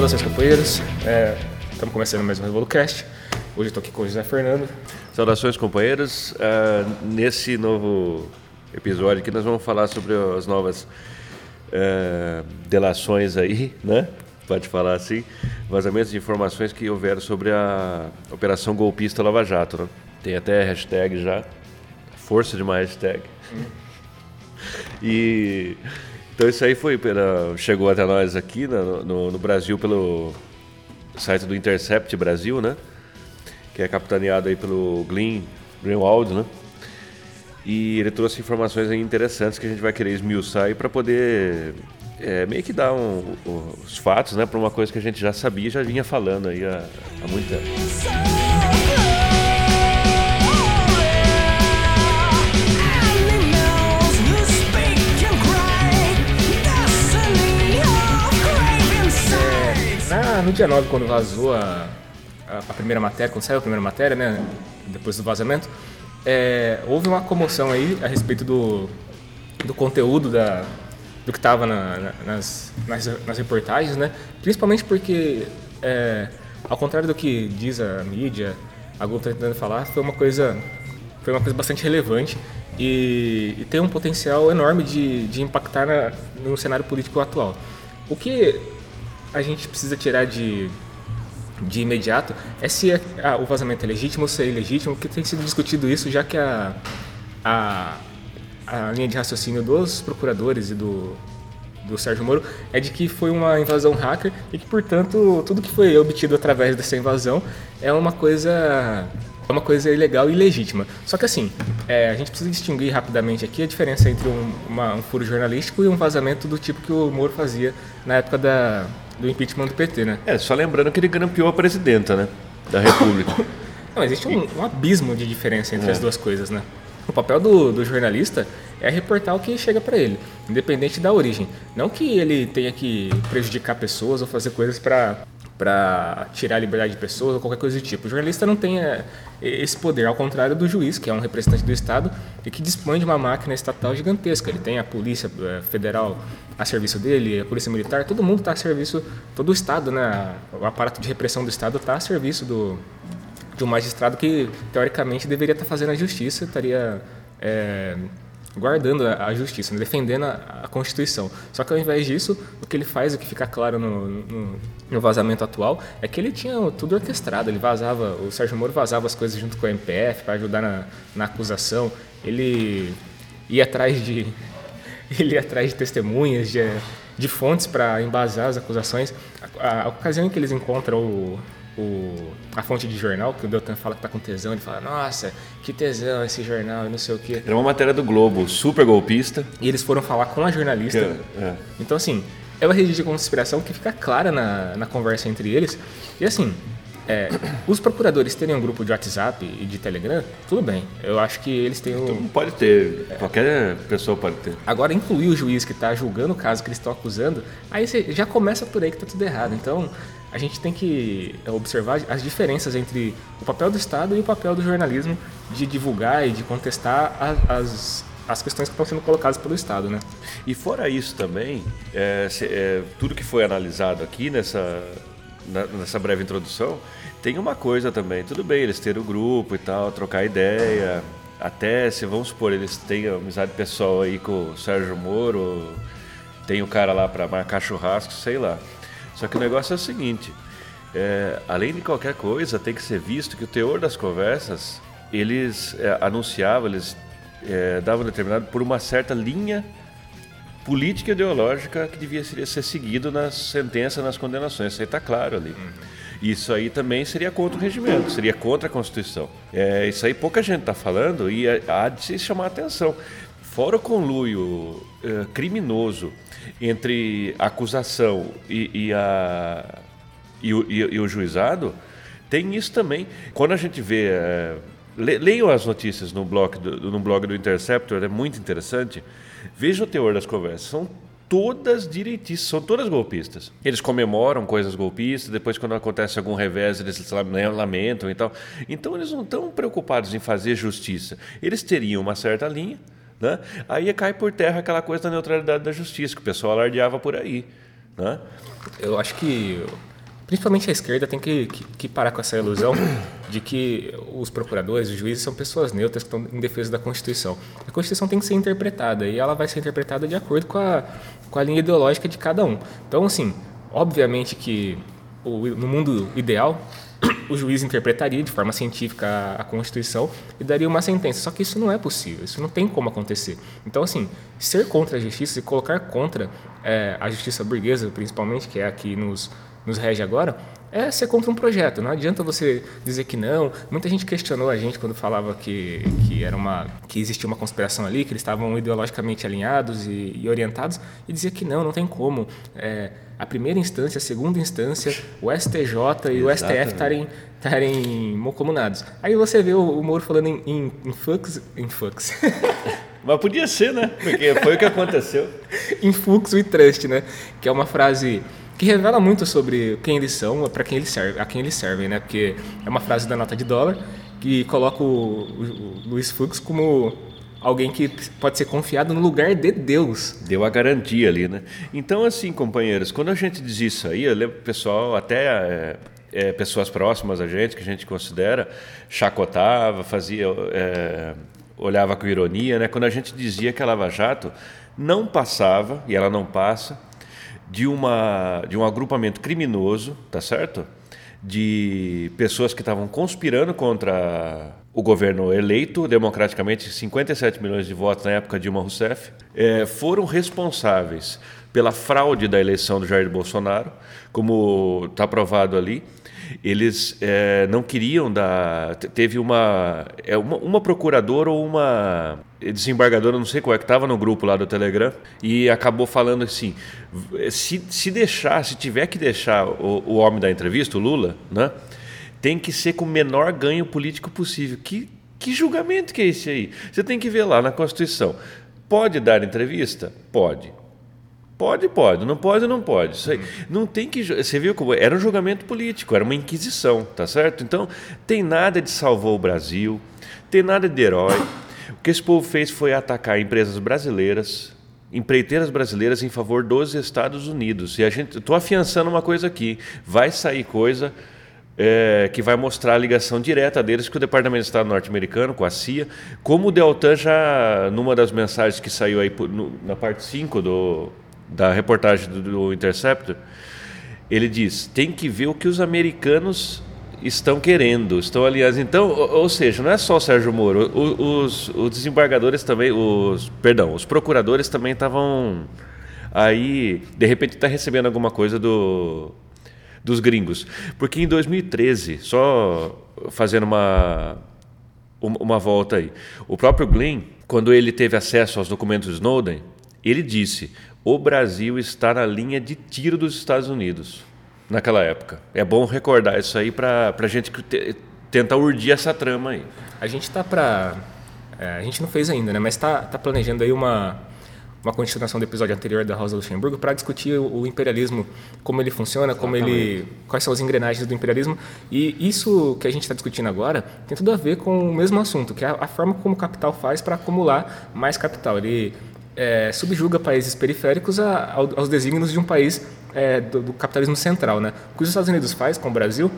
Saudações, companheiros. É, estamos começando mais um RevoluCast. Hoje estou aqui com o José Fernando. Saudações, companheiros. Uh, nesse novo episódio aqui nós vamos falar sobre as novas uh, delações aí, né? Pode falar assim. Vazamentos de informações que houveram sobre a Operação Golpista Lava Jato, né? Tem até hashtag já. Força de uma hashtag. Hum. E então isso aí foi pela, chegou até nós aqui né, no, no, Brasil pelo site do Intercept Brasil, né? Que é capitaneado aí pelo Glenn Greenwald, né? E ele trouxe informações interessantes que a gente vai querer esmiuçar aí para poder é, meio que dar um, um, os fatos, né? Para uma coisa que a gente já sabia já vinha falando aí há, há muito tempo. No dia 9, quando vazou a, a, a, primeira matéria, quando saiu a primeira matéria, né, depois do vazamento, é, houve uma comoção aí a respeito do, do conteúdo da, do que estava na, na, nas, nas, nas, reportagens, né? Principalmente porque, é, ao contrário do que diz a mídia, a Globo está tentando falar, foi uma coisa, foi uma coisa bastante relevante e, e tem um potencial enorme de, de impactar na, no cenário político atual. O que a gente precisa tirar de, de imediato é se é, ah, o vazamento é legítimo ou se é ilegítimo, porque tem sido discutido isso, já que a, a, a linha de raciocínio dos procuradores e do, do Sérgio Moro é de que foi uma invasão hacker e que, portanto, tudo que foi obtido através dessa invasão é uma coisa é uma coisa ilegal e ilegítima. Só que assim, é, a gente precisa distinguir rapidamente aqui a diferença entre um, uma, um furo jornalístico e um vazamento do tipo que o Moro fazia na época da, do impeachment do PT, né? É, só lembrando que ele grampeou a presidenta, né? Da República. Não, existe um, um, abismo de diferença entre é. as duas coisas, né? O papel do, do jornalista é reportar o que chega para ele, independente da origem. Não que ele tenha que prejudicar pessoas ou fazer coisas para para tirar a liberdade de pessoas ou qualquer coisa do tipo. O jornalista não tem é, esse poder, ao contrário do juiz, que é um representante do Estado e que dispõe de uma máquina estatal gigantesca. Ele tem a Polícia é, Federal a serviço dele, a Polícia Militar, todo mundo está a serviço, todo o Estado, né? o aparato de repressão do Estado está a serviço do, de um magistrado que, teoricamente, deveria estar tá fazendo a justiça, estaria. É, guardando a justiça, né? defendendo a, Constituição. Só que ao invés disso, o que ele faz, o que fica claro no, no, no, vazamento atual, é que ele tinha tudo orquestrado. Ele vazava, o Sérgio Moro vazava as coisas junto com a MPF para ajudar na, na acusação. Ele ia atrás de ele ia atrás de testemunhas, de, de fontes para embasar as acusações. A, a, ocasião em que eles encontram o, o, a fonte de jornal, que o Deltan fala que tá com tesão, ele fala, nossa, que tesão esse jornal, e não sei o quê. Era uma matéria do Globo, super golpista. E eles foram falar com a jornalista. Que, é. Então, assim, é uma rede de conspiração que fica clara na, na conversa entre eles. E assim, é, os procuradores terem um grupo de WhatsApp e de Telegram, tudo bem. Eu acho que eles têm um. Pode ter, é, qualquer pessoa pode ter. Agora, incluir o juiz que está julgando o caso que eles estão acusando, aí você já começa por aí que está tudo errado. Então, a gente tem que observar as diferenças entre o papel do Estado e o papel do jornalismo de divulgar e de contestar as, as questões que estão sendo colocadas pelo Estado, né? E fora isso também, é, é, tudo que foi analisado aqui nessa, nessa breve introdução, tem uma coisa também. Tudo bem, eles terem o grupo e tal, trocar ideia, até se vamos supor eles têm amizade pessoal aí com o Sérgio Moro, tem o cara lá para marcar churrasco, sei lá. Só que o negócio é o seguinte: é, além de qualquer coisa, tem que ser visto que o teor das conversas eles é, anunciavam, eles é, davam determinado por uma certa linha política ideológica que devia ser seguido nas sentenças, nas condenações. Isso aí está claro ali. Isso aí também seria contra o regimento, seria contra a Constituição. É, isso aí pouca gente está falando e há de se chamar a atenção. Fora o conluio é, criminoso entre a acusação e, e a, e o, e, o, juizado, tem isso também. Quando a gente vê. É, le, leiam as notícias no blog, do, no blog do Interceptor, é muito interessante. Veja o teor das conversas. São todas direitíssimas, são todas golpistas. Eles comemoram coisas golpistas, depois quando acontece algum revés eles lamentam e tal. Então eles não estão preocupados em fazer justiça. Eles teriam uma certa linha, né? Aí cai por terra aquela coisa da neutralidade da justiça, que o pessoal alardeava por aí. Né? Eu acho que principalmente a esquerda, tem que, que, que, parar com essa ilusão de que os procuradores, os juízes são pessoas neutras que estão em defesa da Constituição. A Constituição tem que ser interpretada e ela vai ser interpretada de acordo com a, com a linha ideológica de cada um. Então, assim, obviamente que o, no mundo ideal, o juiz interpretaria de forma científica a, a, Constituição e daria uma sentença. Só que isso não é possível, isso não tem como acontecer. Então, assim, ser contra a justiça e colocar contra é, a justiça burguesa, principalmente, que é a que nos, nos rege agora, é ser contra um projeto. Não adianta você dizer que não. Muita gente questionou a gente quando falava que, que, era uma, que existia uma conspiração ali, que eles estavam ideologicamente alinhados e, e orientados, e dizia que não, não tem como. É, a primeira instância, a segunda instância, o STJ e o STF estarem estarem comunados. Aí você vê o, o Moro falando em, em, em fux, em fux. Mas podia ser, né? Porque foi o que aconteceu. Influxo e trust, né? Que é uma frase que revela muito sobre quem eles são, para quem eles servem, a quem eles servem, né? Porque é uma frase da nota de dólar que coloca o, o, o Luiz Fux como alguém que pode ser confiado no lugar de Deus. Deu a garantia ali, né? Então, assim, companheiros, quando a gente diz isso aí, eu lembro pessoal, até é, é, pessoas próximas a gente, que a gente considera, chacotava, fazia, é, olhava com ironia, né? Quando a gente dizia que a Lava Jato não passava, e ela não passa, de, uma, de um agrupamento criminoso, tá certo? De pessoas que estavam conspirando contra o governo eleito democraticamente, 57 milhões de votos na época de Dilma Rousseff, é, foram responsáveis pela fraude da eleição do Jair Bolsonaro, como está provado ali, eles é, não queriam dar. Teve uma, é, uma, uma procuradora ou uma desembargadora, não sei qual é, que estava no grupo lá do Telegram e acabou falando assim: se, se deixar, se tiver que deixar o, o homem da entrevista, o Lula, né, tem que ser com o menor ganho político possível. Que, que julgamento que é esse aí? Você tem que ver lá na Constituição. Pode dar entrevista? Pode. Pode, pode. Não pode, não pode. Isso aí, uhum. não tem que. Você viu como era um julgamento político, era uma inquisição, tá certo? Então, tem nada de salvou o Brasil, tem nada de herói. O que esse povo fez foi atacar empresas brasileiras, empreiteiras brasileiras em favor dos Estados Unidos. E a gente, estou afiançando uma coisa aqui, vai sair coisa é, que vai mostrar a ligação direta deles com o Departamento de Estado norte-americano, com a CIA, como o Deltan já, numa das mensagens que saiu aí no, na parte 5 do, da reportagem do, do Interceptor, ele diz: tem que ver o que os americanos estão querendo, estão aliás. Então, ou, ou, seja, não é só o Sérgio Moro, os, os desembargadores também, os, perdão, os procuradores também estavam aí, de repente está recebendo alguma coisa do dos gringos, porque em 2013, só fazendo uma uma volta aí, o próprio Glenn, quando ele teve acesso aos documentos Snowden, ele disse: o Brasil está na linha de tiro dos Estados Unidos naquela época. É bom recordar isso aí para a gente tentar urdir essa trama aí. A gente está para. É, a gente não fez ainda, né? mas está tá planejando aí uma, uma continuação do episódio anterior da Rosa Luxemburgo para discutir o, o, imperialismo, como ele funciona, como ele, quais são as engrenagens do imperialismo. E isso que a gente está discutindo agora tem tudo a ver com o mesmo assunto, que é a, a forma como o capital faz para acumular mais capital. Ele é, subjuga países periféricos a, aos desígnios de um país é, do, do, capitalismo central. Né? O que os Estados Unidos faz com o Brasil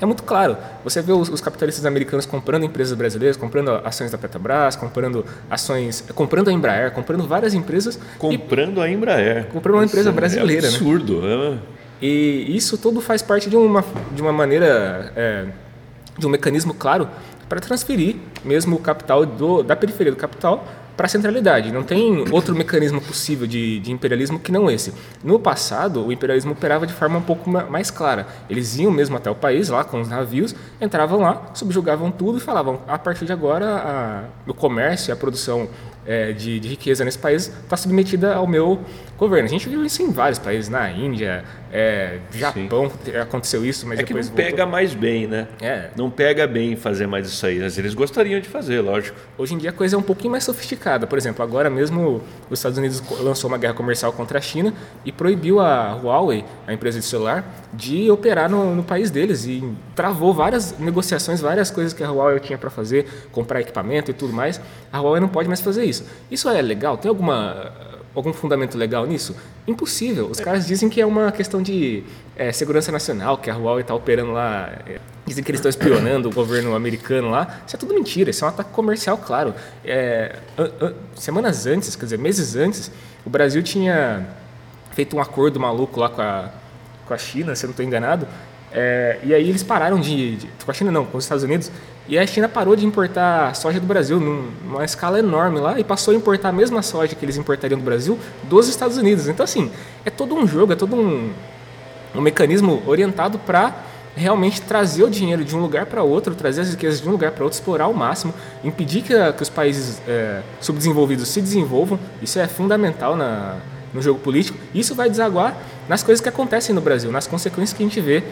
é muito claro. Você vê os, os, capitalistas americanos comprando empresas brasileiras, comprando ações da Petrobras, comprando ações, comprando a Embraer, comprando várias empresas. Comprando e, a Embraer. Comprando uma empresa brasileira. É absurdo. Né? E isso tudo faz parte de uma, de uma maneira, é, de um mecanismo claro para transferir mesmo o capital do, da periferia do capital para a centralidade. Não tem outro mecanismo possível de, de, imperialismo que não esse. No passado, o imperialismo operava de forma um pouco mais clara. Eles iam mesmo até o país, lá com os navios, entravam lá, subjugavam tudo e falavam: a partir de agora, a, o comércio a produção é, de, de, riqueza nesse país está submetida ao meu governo. A gente viu isso em vários países, na Índia, é, Japão Sim. aconteceu isso, mas é depois que não voltou. pega mais bem, né? É. Não pega bem fazer mais isso aí. Mas eles gostariam de fazer, lógico. Hoje em dia a coisa é um pouquinho mais sofisticada. Por exemplo, agora mesmo os Estados Unidos lançou uma guerra comercial contra a China e proibiu a Huawei, a empresa de celular, de operar no, no país deles e travou várias negociações, várias coisas que a Huawei tinha para fazer, comprar equipamento e tudo mais. A Huawei não pode mais fazer isso. Isso é legal? Tem alguma algum fundamento legal nisso? Impossível. Os caras dizem que é uma questão de é, segurança nacional, que a Huawei está operando lá. É, dizem que eles estão espionando o governo americano lá. Isso é tudo mentira, isso é um ataque comercial, claro. É, semanas antes, quer dizer, meses antes, o Brasil tinha feito um acordo maluco lá com a, com a China, se eu não estou enganado. É, e aí eles pararam de, de, Com a China não, com os Estados Unidos. E a China parou de importar soja do Brasil numa escala enorme lá e passou a importar a mesma soja que eles importariam do Brasil dos Estados Unidos. Então, assim, é todo um jogo, é todo um, um mecanismo orientado para realmente trazer o dinheiro de um lugar para outro, trazer as riquezas de um lugar para outro, explorar ao máximo, impedir que, que os países é, subdesenvolvidos se desenvolvam. Isso é fundamental na, no jogo político. Isso vai desaguar nas coisas que acontecem no Brasil, nas consequências que a gente vê.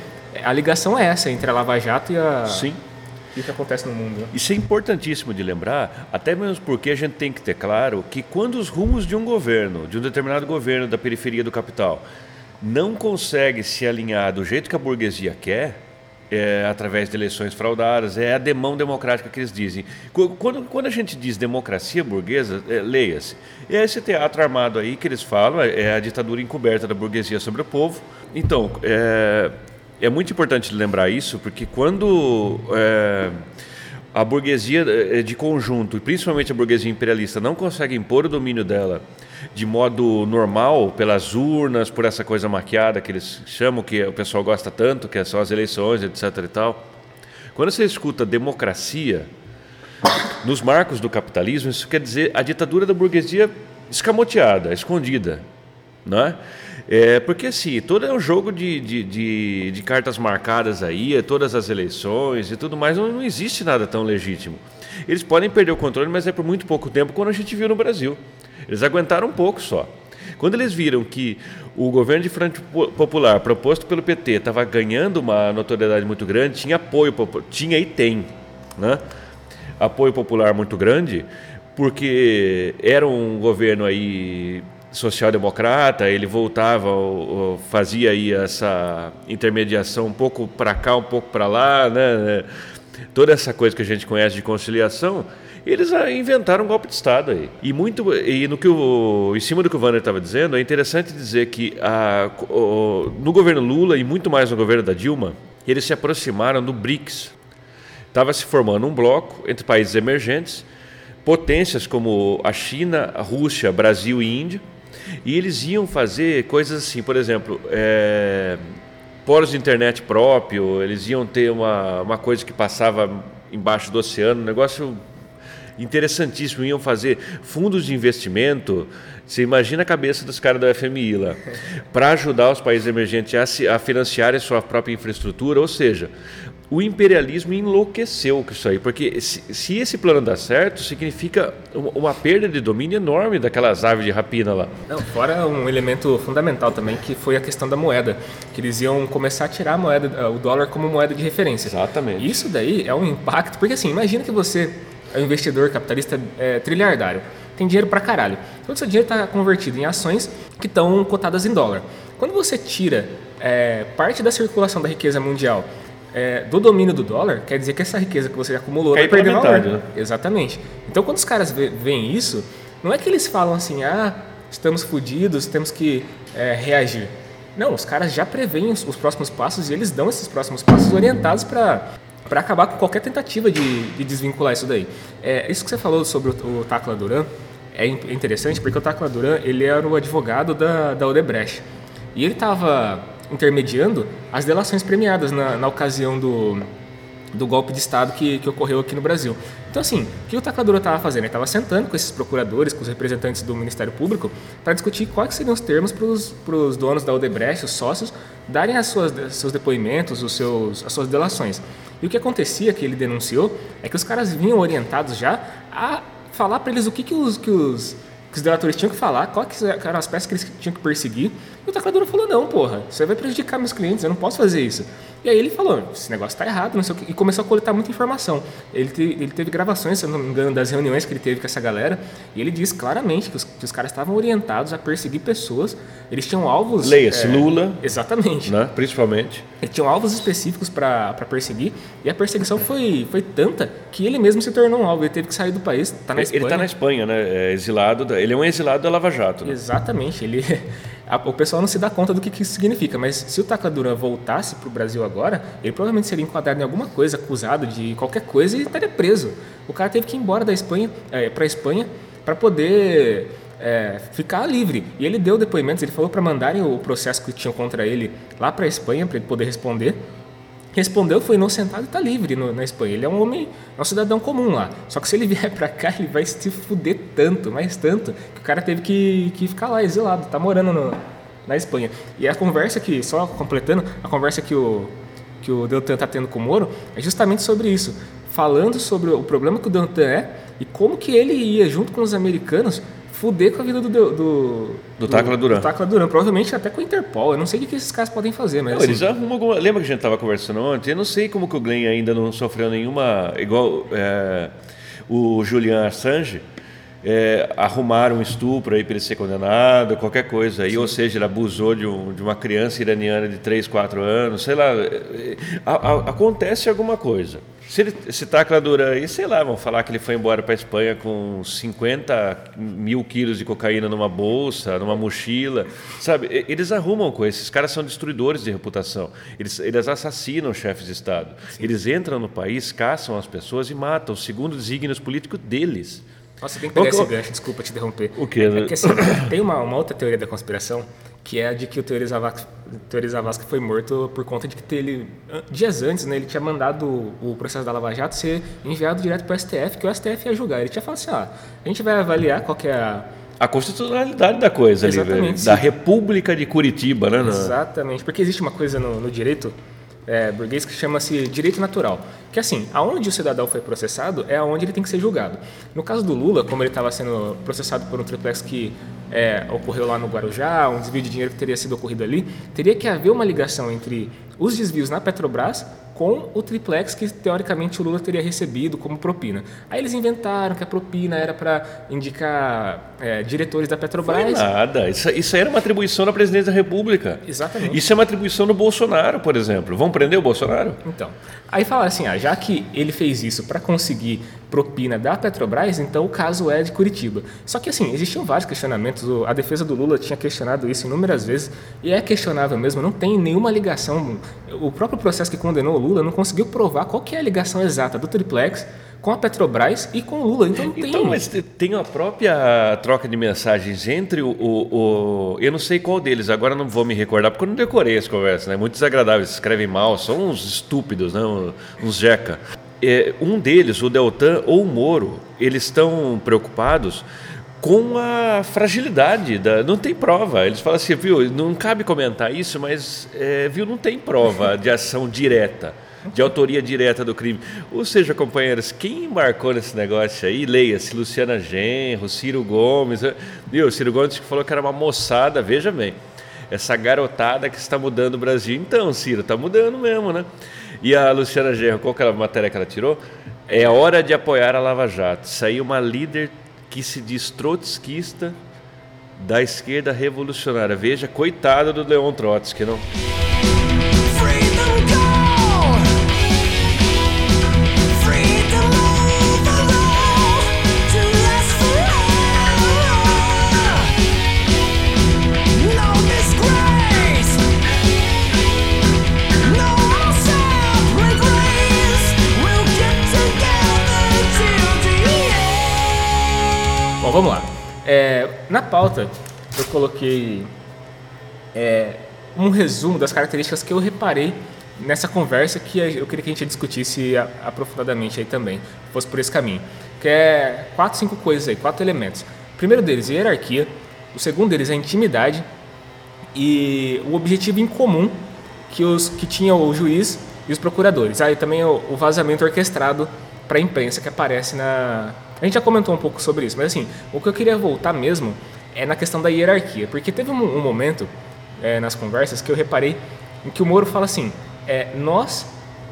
A ligação é essa entre a Lava Jato e a. Sim o que acontece no mundo. Né? Isso é importantíssimo de lembrar, até mesmo porque a gente tem que ter claro que quando os rumos de um governo, de um determinado governo da periferia do capital, não consegue se alinhar do jeito que a burguesia quer, é, através de eleições fraudadas, é a demão democrática que eles dizem. Quando, quando a gente diz democracia burguesa, é, leia-se. É esse teatro armado aí que eles falam, é a ditadura encoberta da burguesia sobre o povo. Então, é, é muito importante lembrar isso, porque quando é, a burguesia é, de conjunto, e principalmente a burguesia imperialista, não consegue impor o domínio dela de modo normal, pelas urnas, por essa coisa maquiada que eles chamam, que o pessoal gosta tanto, que são as eleições, etc. e tal. Quando você escuta democracia, nos marcos do capitalismo, isso quer dizer a ditadura da burguesia escamoteada, escondida. Não é? É, porque assim, todo é um jogo de, de, de, de, cartas marcadas aí, é todas as eleições e tudo mais, não, não existe nada tão legítimo. Eles podem perder o controle, mas é por muito pouco tempo, quando a gente viu no Brasil. Eles aguentaram um pouco só. Quando eles viram que o governo de Frente Popular, proposto pelo PT, estava ganhando uma notoriedade muito grande, tinha apoio, tinha e tem, né? apoio popular muito grande, porque era um governo aí social-democrata, ele voltava, fazia aí essa intermediação um pouco para cá, um pouco para lá, né? Toda essa coisa que a gente conhece de conciliação, eles inventaram um golpe de Estado aí. E muito e no que o, em cima do que o Wander estava dizendo, é interessante dizer que a, o, no governo Lula e muito mais no governo da Dilma, eles se aproximaram do BRICS. Estava se formando um bloco entre países emergentes, potências como a China, a Rússia, Brasil e Índia e eles iam fazer coisas assim, por exemplo, é, de internet próprio, eles iam ter uma, uma coisa que passava embaixo do oceano, um negócio interessantíssimo. Iam fazer fundos de investimento. Você imagina a cabeça dos caras da FMI lá, para ajudar os países emergentes a, se, a financiarem sua própria infraestrutura, ou seja, o imperialismo enlouqueceu com isso aí, porque se, se, esse plano dá certo, significa uma perda de domínio enorme daquelas aves de rapina lá. Não, fora um elemento fundamental também, que foi a questão da moeda, que eles iam começar a tirar a moeda, o dólar como moeda de referência. Exatamente. Isso daí é um impacto, porque assim, imagina que você é um investidor capitalista é, trilhardário, tem dinheiro pra caralho. Todo o seu dinheiro está convertido em ações que estão cotadas em dólar. Quando você tira é, parte da circulação da riqueza mundial é, do domínio do dólar, quer dizer que essa riqueza que você acumulou vai perder valor. Né? Exatamente. Então, quando os caras veem isso, não é que eles falam assim, ah, estamos fodidos, temos que é, reagir. Não, os caras já preveem os, os, próximos passos e eles dão esses próximos passos orientados para para acabar com qualquer tentativa de, de, desvincular isso daí. É, isso que você falou sobre o, o Tacla Duran é interessante porque o Tacla Duran ele era o advogado da, da Odebrecht e ele estava intermediando as delações premiadas na, na ocasião do, do golpe de Estado que, que ocorreu aqui no Brasil. Então, assim, o que o Tacladura estava fazendo? Ele estava sentando com esses procuradores, com os representantes do Ministério Público, para discutir quais seriam os termos para os donos da Odebrecht, os sócios, darem as suas, seus depoimentos, os seus, as suas delações. E o que acontecia, que ele denunciou, é que os caras vinham orientados já a falar para eles o que, que os, que os que os delatores tinham que falar, quais eram as peças que eles tinham que perseguir. E o tacador falou: não, porra, você vai prejudicar meus clientes, eu não posso fazer isso. E aí ele falou, esse negócio está errado, não sei o quê, e começou a coletar muita informação. Ele, te, ele teve gravações, se eu não me engano, das reuniões que ele teve com essa galera, e ele diz claramente que os, que os caras estavam orientados a perseguir pessoas, eles tinham alvos... Leia-se, é, Lula. Exatamente. Né, principalmente. Eles tinham alvos específicos para perseguir, e a perseguição foi, foi tanta que ele mesmo se tornou um alvo, ele teve que sair do país, está na. Ele está na Espanha, né, é exilado, ele é um exilado da Lava Jato. Né? Exatamente, ele o pessoal não se dá conta do que, que isso significa, mas se o Takadura voltasse para o Brasil agora, ele provavelmente seria enquadrado em alguma coisa, acusado de qualquer coisa e estaria preso. O cara teve que ir embora da Espanha, é, para a Espanha para poder é, ficar livre. E ele deu depoimentos, ele falou para mandarem o processo que tinham contra ele lá para a Espanha para ele poder responder respondeu, foi inocentado e está livre no, na Espanha. Ele é um homem, é um cidadão comum lá. Só que se ele vier para cá, ele vai se fuder tanto, mais tanto, que o cara teve que, que ficar lá exilado, está morando no, na Espanha. E a conversa que, só completando, a conversa que o, que o Deltan está tendo com o Moro é justamente sobre isso. Falando sobre o problema que o Deltan é e como que ele ia, junto com os americanos, fuder com a vida do. Do, do, do Tacla Duran. Do Tacla Duran, provavelmente até com o Interpol. Eu não sei o que esses caras podem fazer, mas. Não, assim... Eles arrumam alguma. Lembra que a gente estava conversando ontem? Eu não sei como que o Glenn ainda não sofreu nenhuma. Igual é, o Julian Assange. É, arrumaram um estupro aí para ele ser condenado, qualquer coisa aí, Sim. ou seja, ele abusou de, um, de, uma criança iraniana de 3, 4 anos, sei lá, é, a, a, acontece alguma coisa. Se ele Tacla Duran aí, sei lá, vão falar que ele foi embora para a Espanha com 50 mil quilos de cocaína numa bolsa, numa mochila, sabe? Eles arrumam coisas. Esses caras são destruidores de reputação. Eles, eles assassinam chefes de Estado. Sim. Eles entram no país, caçam as pessoas e matam, segundo os desígnios políticos deles. Nossa, tem que pegar o, esse gancho, desculpa te interromper. O quê? É, é que, assim, tem uma, uma outra teoria da conspiração que é a de que o Teori Zavascki, foi morto por conta de que ele, dias antes, né, ele tinha mandado o processo da Lava Jato ser enviado direto para o STF, que o STF ia julgar. Ele tinha falado assim, ah, a gente vai avaliar qual é a... A constitucionalidade da coisa Exatamente, ali, da República de Curitiba, né? Exatamente, porque existe uma coisa no, no direito é, burguês que chama-se direito natural. Que assim, aonde o cidadão foi processado é aonde ele tem que ser julgado. No caso do Lula, como ele estava sendo processado por um triplex que é, ocorreu lá no Guarujá, um desvio de dinheiro que teria sido ocorrido ali, teria que haver uma ligação entre os desvios na Petrobras com o triplex que teoricamente o Lula teria recebido como propina. Aí eles inventaram que a propina era para indicar é, diretores da Petrobras. Foi nada, isso, isso era uma atribuição da presidência da República. Exatamente. Isso é uma atribuição do Bolsonaro, por exemplo. Vão prender o Bolsonaro? Então, aí fala assim, ah, já que ele fez isso para conseguir propina da Petrobras, então o caso é de Curitiba. Só que assim, existiam vários questionamentos, a defesa do Lula tinha questionado isso inúmeras vezes, e é questionável mesmo, não tem nenhuma ligação. O próprio processo que condenou o Lula não conseguiu provar qual que é a ligação exata do triplex com a Petrobras e com o Lula. Então, tem... então mas tem a própria troca de mensagens entre o, o, o, Eu não sei qual deles, agora não vou me recordar, porque eu não decorei as conversas, né? Muito desagradáveis, escrevem mal, são uns estúpidos, né? uns jeca é, um deles, o Deltan ou o Moro, eles estão preocupados com a fragilidade da. Não tem prova. Eles falam assim, viu, não cabe comentar isso, mas é, viu, não tem prova de ação direta, de autoria direta do crime. Ou seja, companheiros, quem embarcou nesse negócio aí, leia-se Luciana Genro, Ciro Gomes, eh, viu, Ciro Gomes que falou que era uma moçada, veja bem. Essa garotada que está mudando o Brasil. Então, Ciro, está mudando mesmo, né? E a Luciana Gerro, qual que era a matéria que ela tirou? É hora de apoiar a Lava Jato. Saiu uma líder que se diz trotskista da esquerda revolucionária. Veja, coitada do Leon Trotsky, não? Bom, vamos lá. É, na pauta, eu coloquei é, um resumo das características que eu reparei nessa conversa que eu queria que a gente discutisse aprofundadamente aí também, fosse por esse caminho. Que é quatro, cinco coisas aí, quatro elementos. O primeiro deles, hierarquia. O segundo deles é intimidade. E o objetivo em comum que, os, que tinha o juiz e os procuradores. Aí ah, também o, o vazamento orquestrado para a imprensa que aparece na, a gente já comentou um pouco sobre isso, mas assim, o que eu queria voltar mesmo é na questão da hierarquia, porque teve um, um momento é, nas conversas que eu reparei em que o Moro fala assim: é, nós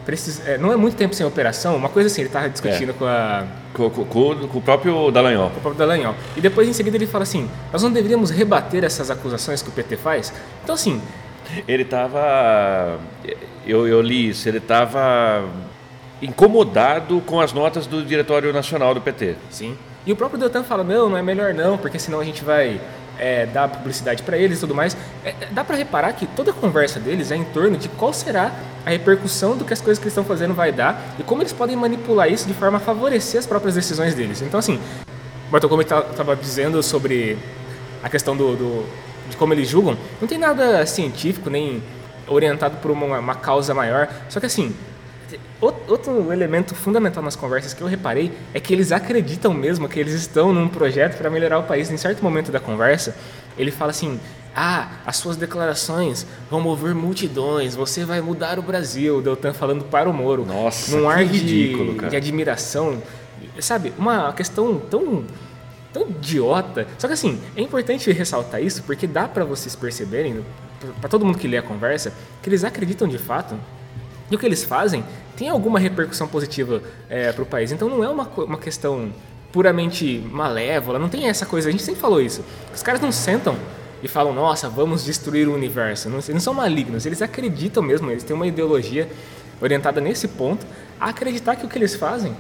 precis, é, não é muito tempo sem operação, uma coisa assim, ele estava discutindo é. com a com, com, com, o próprio Dallagnol. Com o próprio Dallagnol. E depois, em seguida, ele fala assim: nós não deveríamos rebater essas acusações que o PT faz? Então, assim. Ele estava. Eu, eu li isso, ele estava incomodado com as notas do Diretório Nacional do PT. Sim. E o próprio Deltan fala: não, não é melhor não, porque senão a gente vai é, dar publicidade para eles e tudo mais. É, dá para reparar que toda a conversa deles é em torno de qual será a repercussão do que as coisas que eles estão fazendo vai dar e como eles podem manipular isso de forma a favorecer as próprias decisões deles. Então, assim, Bartol, como estava dizendo sobre a questão do, do, de como eles julgam, não tem nada científico nem orientado por uma, uma causa maior. Só que, assim, Outro elemento fundamental nas conversas que eu reparei é que eles acreditam mesmo que eles estão num projeto para melhorar o país. Em certo momento da conversa, ele fala assim: Ah, as suas declarações vão mover multidões, você vai mudar o Brasil. Deltan falando para o Moro. Nossa, num ar ridículo, de, de admiração. Sabe, uma questão tão tão idiota. Só que assim, é importante ressaltar isso porque dá para vocês perceberem, para todo mundo que lê a conversa, que eles acreditam de fato e o que eles fazem tem alguma repercussão positiva é, para o país. Então não é uma, uma questão puramente malévola, não tem essa coisa. A gente sempre falou isso. Os caras não sentam e falam, nossa, vamos destruir o universo. Não, eles não são malignos, eles acreditam mesmo, eles têm uma ideologia orientada nesse ponto a acreditar que o que eles fazem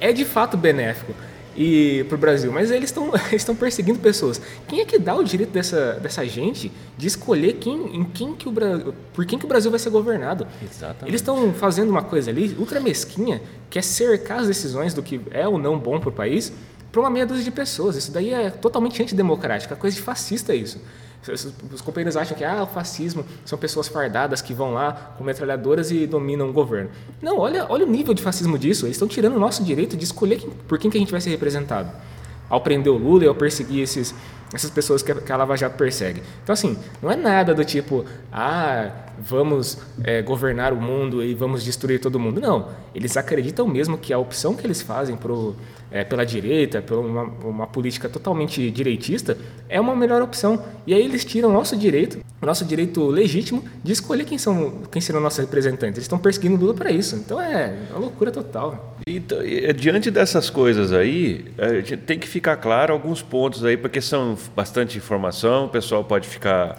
é de fato benéfico e para o Brasil, mas eles estão estão perseguindo pessoas. Quem é que dá o direito dessa, dessa gente de escolher quem, em quem que o Brasil, por quem que o Brasil vai ser governado? Exatamente. Eles estão fazendo uma coisa ali ultra mesquinha, que é cercar as decisões do que é ou não bom para o país para uma meia dúzia de pessoas. Isso daí é totalmente antidemocrático, é coisa de fascista isso. Os companheiros acham que ah, o fascismo são pessoas fardadas que vão lá com metralhadoras e dominam o governo. Não, olha, olha o nível de fascismo disso. Eles estão tirando o nosso direito de escolher quem, por quem que a gente vai ser representado. Ao prender o Lula e ao perseguir esses, essas pessoas que a, que a Lava Jato persegue. Então, assim, não é nada do tipo, ah, vamos é, governar o mundo e vamos destruir todo mundo. Não. Eles acreditam mesmo que a opção que eles fazem pro, é, pela direita, por uma, uma, política totalmente direitista, é uma melhor opção. E aí eles tiram nosso direito, nosso direito legítimo, de escolher quem, são, quem serão nossos representantes. Eles estão perseguindo Lula para isso. Então é uma loucura total. Então, diante dessas coisas aí, tem que ficar claro alguns pontos aí, porque são bastante informação, o pessoal pode ficar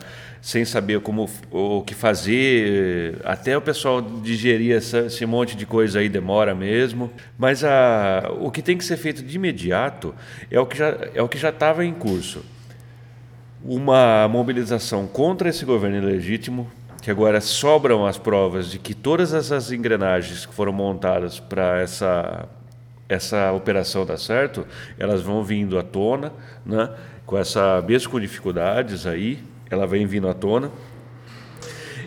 sem saber como o que fazer, até o pessoal digerir essa, esse monte de coisa aí demora mesmo. Mas a, o que tem que ser feito de imediato é o que já é o que já estava em curso. Uma mobilização contra esse governo ilegítimo, que agora sobram as provas de que todas essas engrenagens que foram montadas para essa essa operação dar certo, elas vão vindo à tona, né? com essa mesmo com dificuldades aí, ela vem vindo à tona.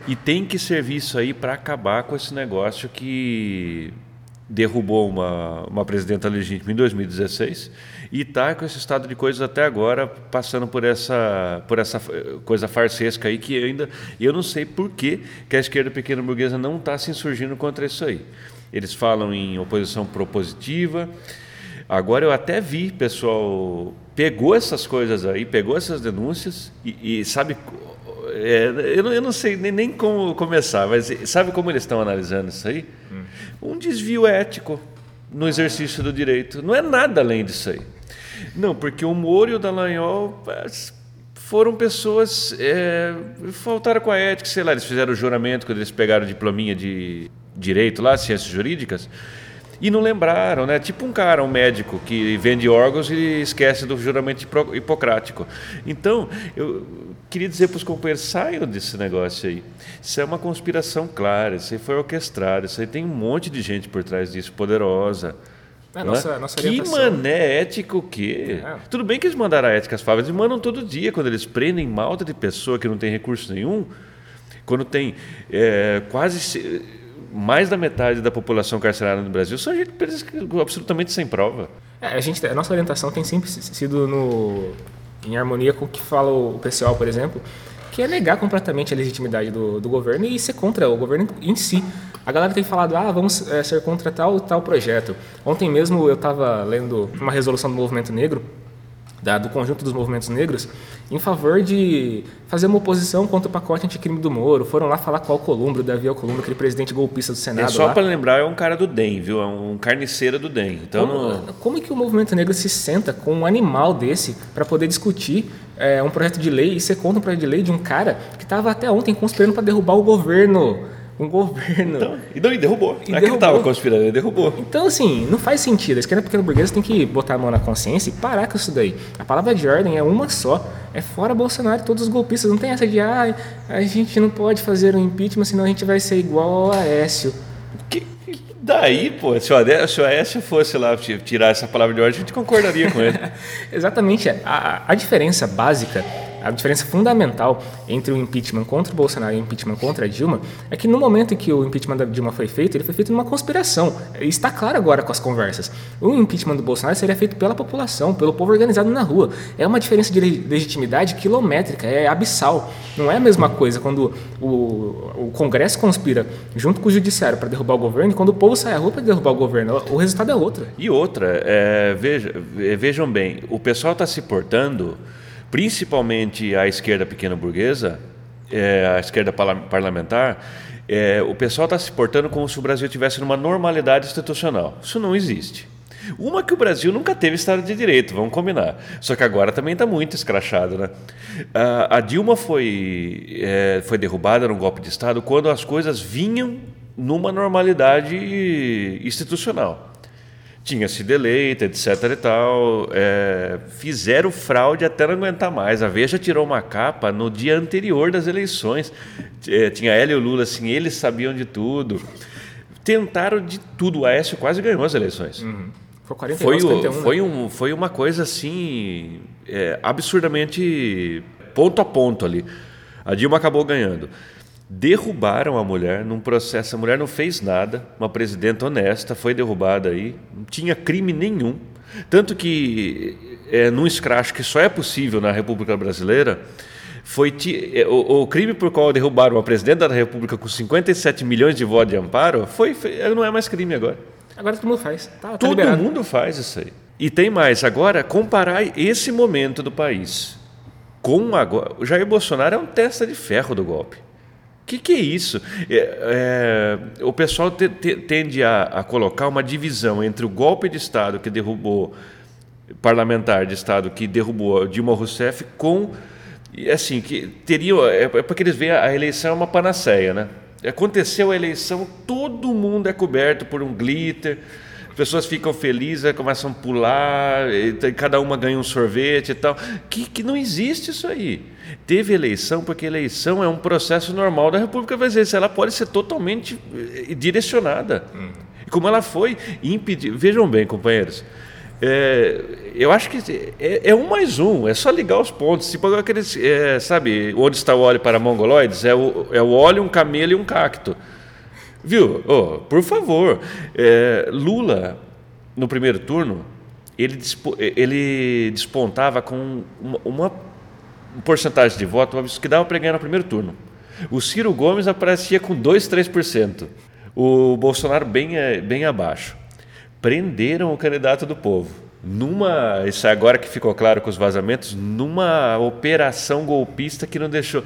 E tem que servir isso aí para acabar com esse negócio que derrubou uma, uma presidenta legítima em 2016 e está com esse estado de coisas até agora, passando por essa, por essa coisa farsesca aí que ainda eu não sei por que, que a esquerda pequena burguesa não está se insurgindo contra isso aí. Eles falam em oposição propositiva. Agora eu até vi pessoal pegou essas coisas aí, pegou essas denúncias e, e sabe, é, eu, não, eu, não, sei nem, nem, como começar, mas sabe como eles estão analisando isso aí? Hum. Um desvio ético no exercício do direito. Não é nada além disso aí. Não, porque o Moro e o Dallagnol foram pessoas. É, faltaram com a ética, sei lá, eles fizeram o juramento quando eles pegaram o diplominha de direito lá, ciências jurídicas e não lembraram, né? Tipo um cara, um médico que vende órgãos e esquece do juramento hipocrático. Então, eu queria dizer para os companheiros, saiam desse negócio aí. Isso é uma conspiração clara, isso aí foi orquestrado, isso aí tem um monte de gente por trás disso, poderosa. É, nossa, nossa que mané ético o quê? É. Tudo bem que eles mandaram a ética às favas, eles mandam todo dia, quando eles prendem malta de pessoa que não tem recurso nenhum, quando tem é, quase mais da metade da população carcerária no Brasil são gente absolutamente sem prova. É, a, gente, a nossa orientação tem sempre sido no, em harmonia com o que fala o pessoal, por exemplo, que é negar completamente a legitimidade do, do governo e ser contra o governo em si. A galera tem falado, ah, vamos é, ser contra tal tal projeto. Ontem mesmo eu estava lendo uma resolução do Movimento Negro da, do conjunto dos movimentos negros em favor de fazer uma oposição contra o pacote anticrime do Moro. Foram lá falar com o Alcolumbre, o Davi Alcolumbre, aquele presidente golpista do Senado. É só para lembrar, é um cara do DEM, viu? É um carniceiro do DEM. Então, como, não... como é que o movimento negro se senta com um animal desse para poder discutir é, um projeto de lei e ser contra um projeto de lei de um cara que estava até ontem conspirando para derrubar o governo? Um governo. Então, e, e derrubou. E não é que ele estava conspirando, ele derrubou. Então, assim, não faz sentido. A esquerda pequena burguesa tem que botar a mão na consciência e parar com isso daí. A palavra de ordem é uma só. É fora Bolsonaro e todos os golpistas. Não tem essa de, ah, a gente não pode fazer um impeachment, senão a gente vai ser igual ao Aécio. Que, daí, pô, se o, Aécio, Aécio fosse lá tirar essa palavra de ordem, a gente concordaria com ele. Exatamente. A, a diferença básica a diferença fundamental entre o impeachment contra o Bolsonaro e o impeachment contra a Dilma é que no momento em que o impeachment da Dilma foi feito, ele foi feito numa conspiração. Está claro agora com as conversas. O impeachment do Bolsonaro seria feito pela população, pelo povo organizado na rua. É uma diferença de legitimidade quilométrica, é abissal. Não é a mesma coisa quando o, o Congresso conspira junto com o Judiciário para derrubar o governo e quando o povo sai à rua para derrubar o governo. O resultado é outro. E outra, é, veja, vejam bem, o pessoal está se portando principalmente a esquerda pequena burguesa, é, a esquerda parlamentar, é, o pessoal está se portando como se o Brasil tivesse numa normalidade institucional. Isso não existe. Uma que o Brasil nunca teve Estado de Direito, vamos combinar. Só que agora também está muito escrachado. Né? A, Dilma foi, é, foi derrubada num golpe de Estado quando as coisas vinham numa normalidade institucional tinha sido eleita, etc e tal. É, fizeram fraude até não aguentar mais. A Veja tirou uma capa no dia anterior das eleições. É, tinha ela e o Lula, assim, eles sabiam de tudo. Tentaram de tudo. O Aécio quase ganhou as eleições. Uhum. Foi 49, foi, 51, foi, né? um, foi uma coisa assim, é, absurdamente ponto a ponto ali. A Dilma acabou ganhando derrubaram a mulher num processo. A mulher não fez nada, uma presidenta honesta foi derrubada aí, não tinha crime nenhum. Tanto que, é, num escracho que só é possível na República Brasileira, foi é, o, o, crime por qual derrubaram a presidenta da República com 57 milhões de votos de amparo foi, foi não é mais crime agora. Agora todo mundo faz. Tá, tá todo liberado. mundo faz isso aí. E tem mais. Agora, comparar esse momento do país com agora. O Jair Bolsonaro é um testa de ferro do golpe que, que é isso? É, é, o pessoal te, te, tende a, a, colocar uma divisão entre o golpe de Estado que derrubou parlamentar de Estado que derrubou Dilma Rousseff com assim que teria é, é porque eles veem a eleição é uma panaceia, né? Aconteceu a eleição, todo mundo é coberto por um glitter as pessoas ficam felizes, começam a pular, cada uma ganha um sorvete e tal. Que, que não existe isso aí. Teve eleição, porque eleição é um processo normal da República Brasileira. Ela pode ser totalmente eh, direcionada. Hum. Como ela foi impedir. Vejam bem, companheiros. É, eu acho que é, é, um mais um, é só ligar os pontos. Tipo aqueles, é, sabe, onde está o óleo para mongoloides? É o, é o óleo, um camelo e um cacto. Viu? Oh, por favor. É, Lula, no primeiro turno, ele, ele despontava com uma, uma porcentagem de voto que dava para ganhar no primeiro turno. O Ciro Gomes aparecia com 2, 3%. O Bolsonaro bem, é, bem abaixo. Prenderam o candidato do povo. Numa, isso é agora que ficou claro com os vazamentos, numa operação golpista que não deixou.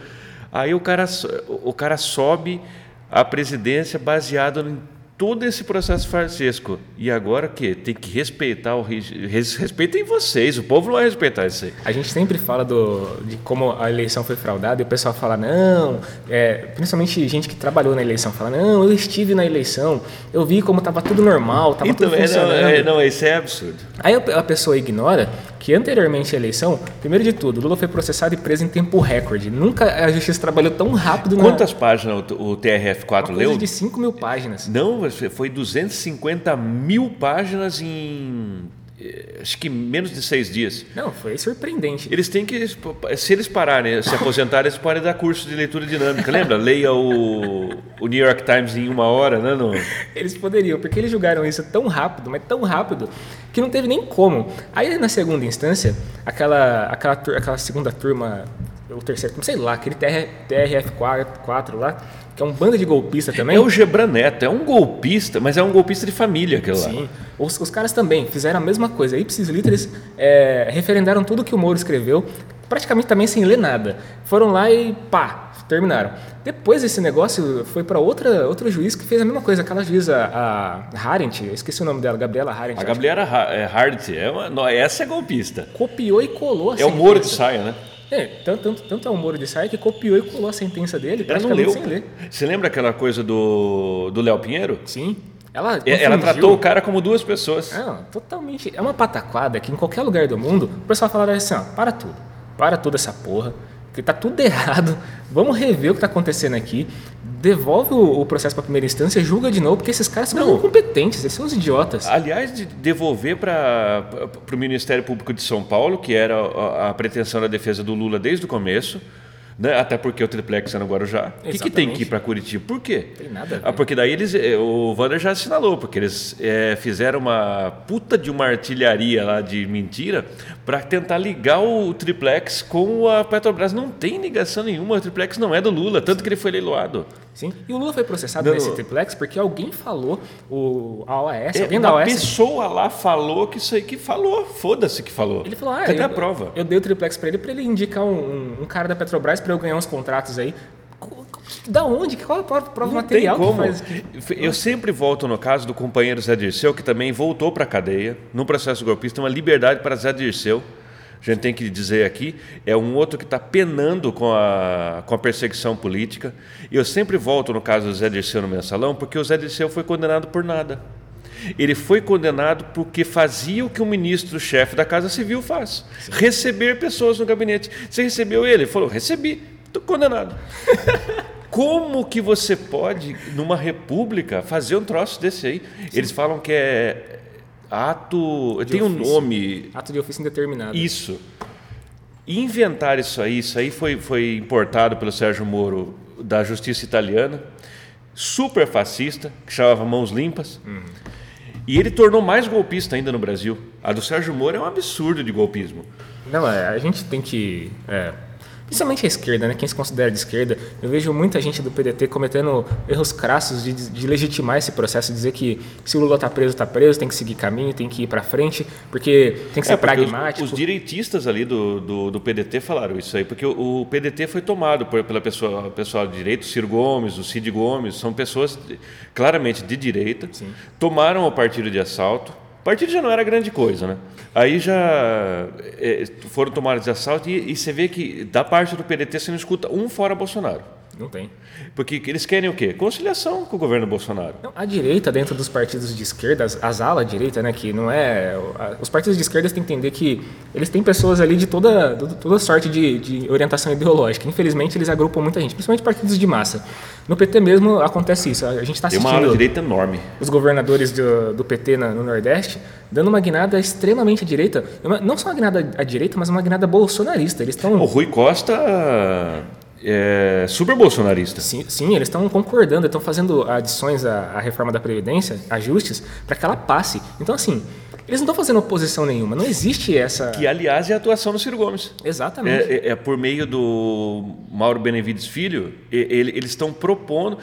Aí o cara, o cara sobe a presidência baseado em todo esse processo farsesco. E agora que tem que respeitar o respeitem vocês, o povo não vai respeitar isso aí. A gente sempre fala do, de como a eleição foi fraudada e o pessoal fala não, é, principalmente gente que trabalhou na eleição fala não, eu estive na eleição, eu vi como estava tudo normal, estava então, tudo funcionando. É, não, é, não, isso é absurdo. Aí a pessoa ignora que anteriormente à eleição, primeiro de tudo, Lula foi processado e preso em tempo recorde. Nunca a justiça trabalhou tão rápido. Quantas na... páginas o TRF4 Uma leu? de 5 mil páginas. Não, foi 250 mil páginas em eh, acho que menos de seis dias. Não, foi surpreendente. Eles têm que, se eles pararem, se aposentarem, eles podem dar curso de leitura dinâmica. Lembra? Leia o, o New York Times em uma hora, né? No... Eles poderiam, porque eles julgaram isso tão rápido, mas tão rápido, que não teve nem como. Aí, na segunda instância, aquela, aquela, aquela segunda turma o terceiro, sei lá, aquele TR, TRF4 lá, que é um bando de golpista também. É o Gebran Neto, é um golpista, mas é um golpista de família aquele lá. Sim, os, os caras também fizeram a mesma coisa. Ipsis Literis é, referendaram tudo que o Moro escreveu, praticamente também sem ler nada. Foram lá e pá, terminaram. Depois esse negócio foi para outra outro juiz que fez a mesma coisa, aquela juíza a Harent, esqueci o nome dela, Gabriela Harent. A Gabriela Harent, é uma, essa é golpista. Copiou e colou a É o Moro de saia, né? É, tanto, tanto, tanto é o Moro de Saia que copiou e colou a sentença dele ela não leu. sem ler. Você lembra aquela coisa do Léo Pinheiro? Sim. Ela, ela tratou o cara como duas pessoas. Não, totalmente. É uma pataquada que em qualquer lugar do mundo o pessoal falaria assim: ó, para tudo. Para toda essa porra que está tudo errado, vamos rever o que está acontecendo aqui, devolve o, o processo para a primeira instância, julga de novo, porque esses caras são incompetentes, eles são os idiotas. Aliás, de devolver para o Ministério Público de São Paulo, que era a, a pretensão da defesa do Lula desde o começo, né? Até porque o triplex é no Guarujá. O que, que, tem que ir para Curitiba? Por quê? Tem nada. Ah, porque daí eles, eh, o Wander já assinalou, porque eles é, fizeram uma puta de uma artilharia lá de mentira para tentar ligar o triplex com a Petrobras. Não tem ligação nenhuma, o triplex não é do Lula, tanto que ele foi leiloado. Sim. E o Lula foi processado não, nesse triplex porque alguém falou, o, a OAS, é, alguém da OAS. Uma pessoa lá falou que isso aí que falou, foda-se que falou. Ele falou, ah, Cadê eu, a prova? Eu dei o triplex para ele para ele indicar um, um, cara da Petrobras para eu ganhar uns contratos aí. Da onde? Qual é a prova não material tem como. Faz... Eu sempre volto no caso do companheiro Zé Dirceu, que também voltou para a cadeia, no processo golpista, uma liberdade para Zé Dirceu a gente tem que dizer aqui, é um outro que está penando com a, com a perseguição política. E eu sempre volto no caso do Zé Dirceu no mensalão, porque o Zé Dirceu foi condenado por nada. Ele foi condenado porque fazia o que o ministro-chefe da Casa Civil faz: Sim. receber pessoas no gabinete. Você recebeu ele? Ele falou: recebi, estou condenado. Como que você pode, numa república, fazer um troço desse aí? Sim. Eles falam que é Ato. De tem ofício. um nome. Ato de ofício indeterminado. Isso. Inventar isso aí, isso aí foi, foi importado pelo Sérgio Moro da justiça italiana, super fascista, que chamava Mãos Limpas. Uhum. E ele tornou mais golpista ainda no Brasil. A do Sérgio Moro é um absurdo de golpismo. Não, é, a gente tem que. É principalmente a esquerda, né? quem se considera de esquerda, eu vejo muita gente do PDT cometendo erros crassos de, de legitimar esse processo, dizer que se o Lula está preso, está preso, tem que seguir caminho, tem que ir para frente, porque tem que ser é, pragmático. Os, os, direitistas ali do, do, do, PDT falaram isso aí, porque o, o PDT foi tomado por, pela pessoa, pessoal de direito, o Ciro Gomes, o Cid Gomes, são pessoas de, claramente de direita, Sim. tomaram o partido de assalto, partido já não era grande coisa, né? Aí já é, foram tomados de assalto e, e, você vê que da parte do PDT você não escuta um fora Bolsonaro. Não tem. Porque eles querem o quê? Conciliação com o governo Bolsonaro. Não, a direita, dentro dos partidos de esquerda, as, as alas direita, né, que não é. Os partidos de esquerda têm que entender que eles têm pessoas ali de toda, toda sorte de, de orientação ideológica. Infelizmente, eles agrupam muita gente, principalmente partidos de massa. No PT mesmo acontece isso. A gente está assistindo. Tem uma ala direita enorme. Os governadores do, do PT na, no Nordeste dando uma guinada extremamente à direita. Não só uma guinada à direita, mas uma guinada bolsonarista. Eles estão. O Rui Costa é, super bolsonarista. Sim, sim eles estão concordando, estão fazendo adições à, à, reforma da Previdência, ajustes, para que ela passe. Então, assim, eles não estão fazendo oposição nenhuma, não existe essa. Que, aliás, é a atuação do Ciro Gomes. Exatamente. É, é, é por meio do Mauro Benevides Filho, ele, eles estão propondo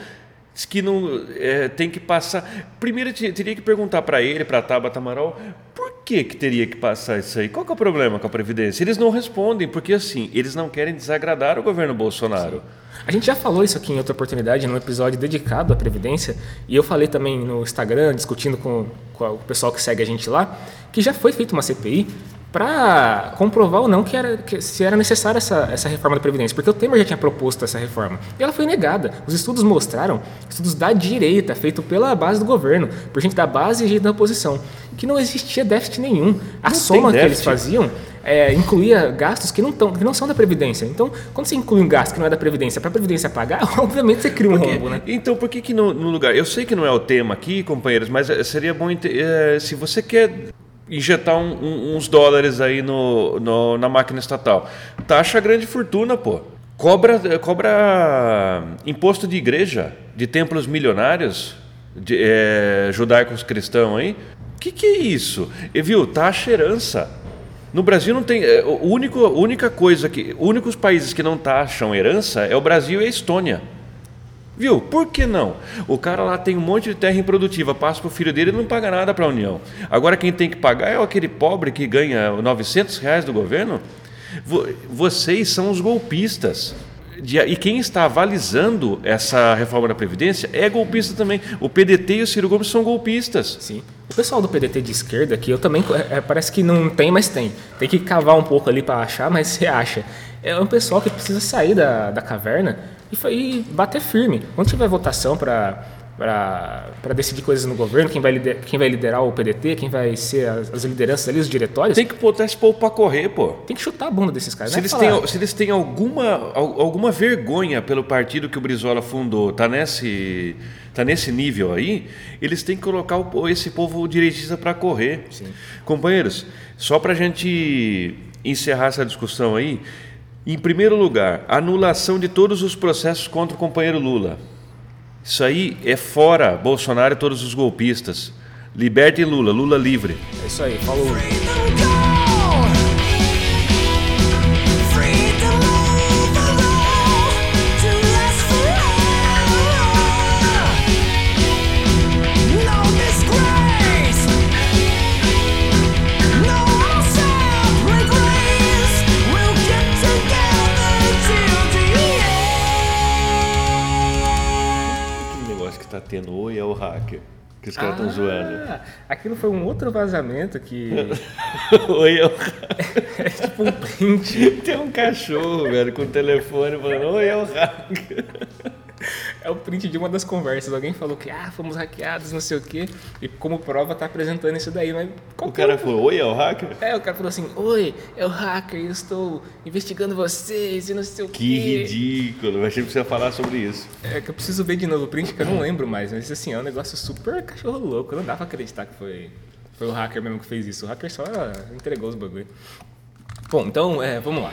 que não é, tem que passar. Primeiro teria que perguntar para ele, para Tabata Amaral, por que, que teria que passar isso aí? Qual é o problema com a Previdência? Eles não respondem, porque assim, eles não querem desagradar o governo Bolsonaro. Sim. A gente já falou isso aqui em outra oportunidade, num episódio dedicado à Previdência, e eu falei também no Instagram, discutindo com, com o pessoal que segue a gente lá, que já foi feita uma CPI para comprovar ou não que, era, que se era necessária essa, essa reforma da Previdência, porque o Temer já tinha proposto essa reforma e ela foi negada. Os estudos mostraram, estudos da direita, feito pela base do governo, por gente da base e gente da oposição, que não existia déficit nenhum. A não soma que eles faziam é, incluía gastos que não, tão, que não são da Previdência. Então, quando você inclui um gasto que não é da Previdência para a Previdência pagar, obviamente você cria um rombo, né? Então, por que, que no, no, lugar. Eu sei que não é o tema aqui, companheiros, mas é, seria bom. É, se você quer injetar um, um, uns dólares aí no, no, na máquina estatal. Taxa grande fortuna, pô. Cobra, cobra imposto de igreja, de templos milionários, de, é, judaicos cristãos aí. O que, que é isso? E viu? Taxa herança. No Brasil não tem. é, O único, única coisa que. Os únicos países que não taxam herança é o Brasil e a Estônia. Viu? Por que não? O cara lá tem um monte de terra improdutiva, passa para o filho dele e não paga nada para a União. Agora quem tem que pagar é aquele pobre que ganha 900 reais do governo. Vo- Vocês são os golpistas. E quem está avalizando essa reforma da Previdência é golpista também. O PDT e o Ciro Gomes são golpistas. Sim. O pessoal do PDT de esquerda, que eu também é, parece que não tem, mas tem. Tem que cavar um pouco ali para achar, mas você acha. É um pessoal que precisa sair da, da caverna e, e bater firme. Quando tiver votação para para decidir coisas no governo, quem vai, lider, quem vai liderar o PDT, quem vai ser as, as lideranças ali, os diretórios, Tem que botar esse povo para correr, pô. tem que chutar a bunda desses caras. Se é eles, falar, têm, se eles têm alguma, al- alguma vergonha pelo partido que o Brizola fundou, tá nesse, tá nesse nível aí, eles têm que colocar o- esse povo direitista para correr. Companheiros, só para a gente encerrar essa discussão aí, em primeiro lugar, anulação de todos os processos contra o companheiro Lula. Isso aí é fora Bolsonaro e todos os golpistas. Liberte Lula, Lula livre. É isso aí, falou. Tendo oi é o hacker. Que os caras estão zoando. Ah, aquilo foi um outro vazamento que Oi, é o é tipo um print. Tem um cachorro, velho, com o telefone falando, oi, é o hacker. É o print de uma das conversas. Alguém falou que ah, fomos hackeados, não sei o quê. E como prova tá apresentando isso daí. Mas qual O que cara falou, oi, é o hacker? É, o cara falou assim: Oi, é o hacker, eu estou investigando vocês e não sei o Que quê. ridículo, eu achei que você ia falar sobre isso. É que eu preciso ver de novo o print que eu não lembro mais. Mas assim, é um negócio super cachorro louco. Não dá pra acreditar que foi, foi o hacker mesmo que fez isso. O hacker só entregou os bagulho. Bom, então, é, vamos lá.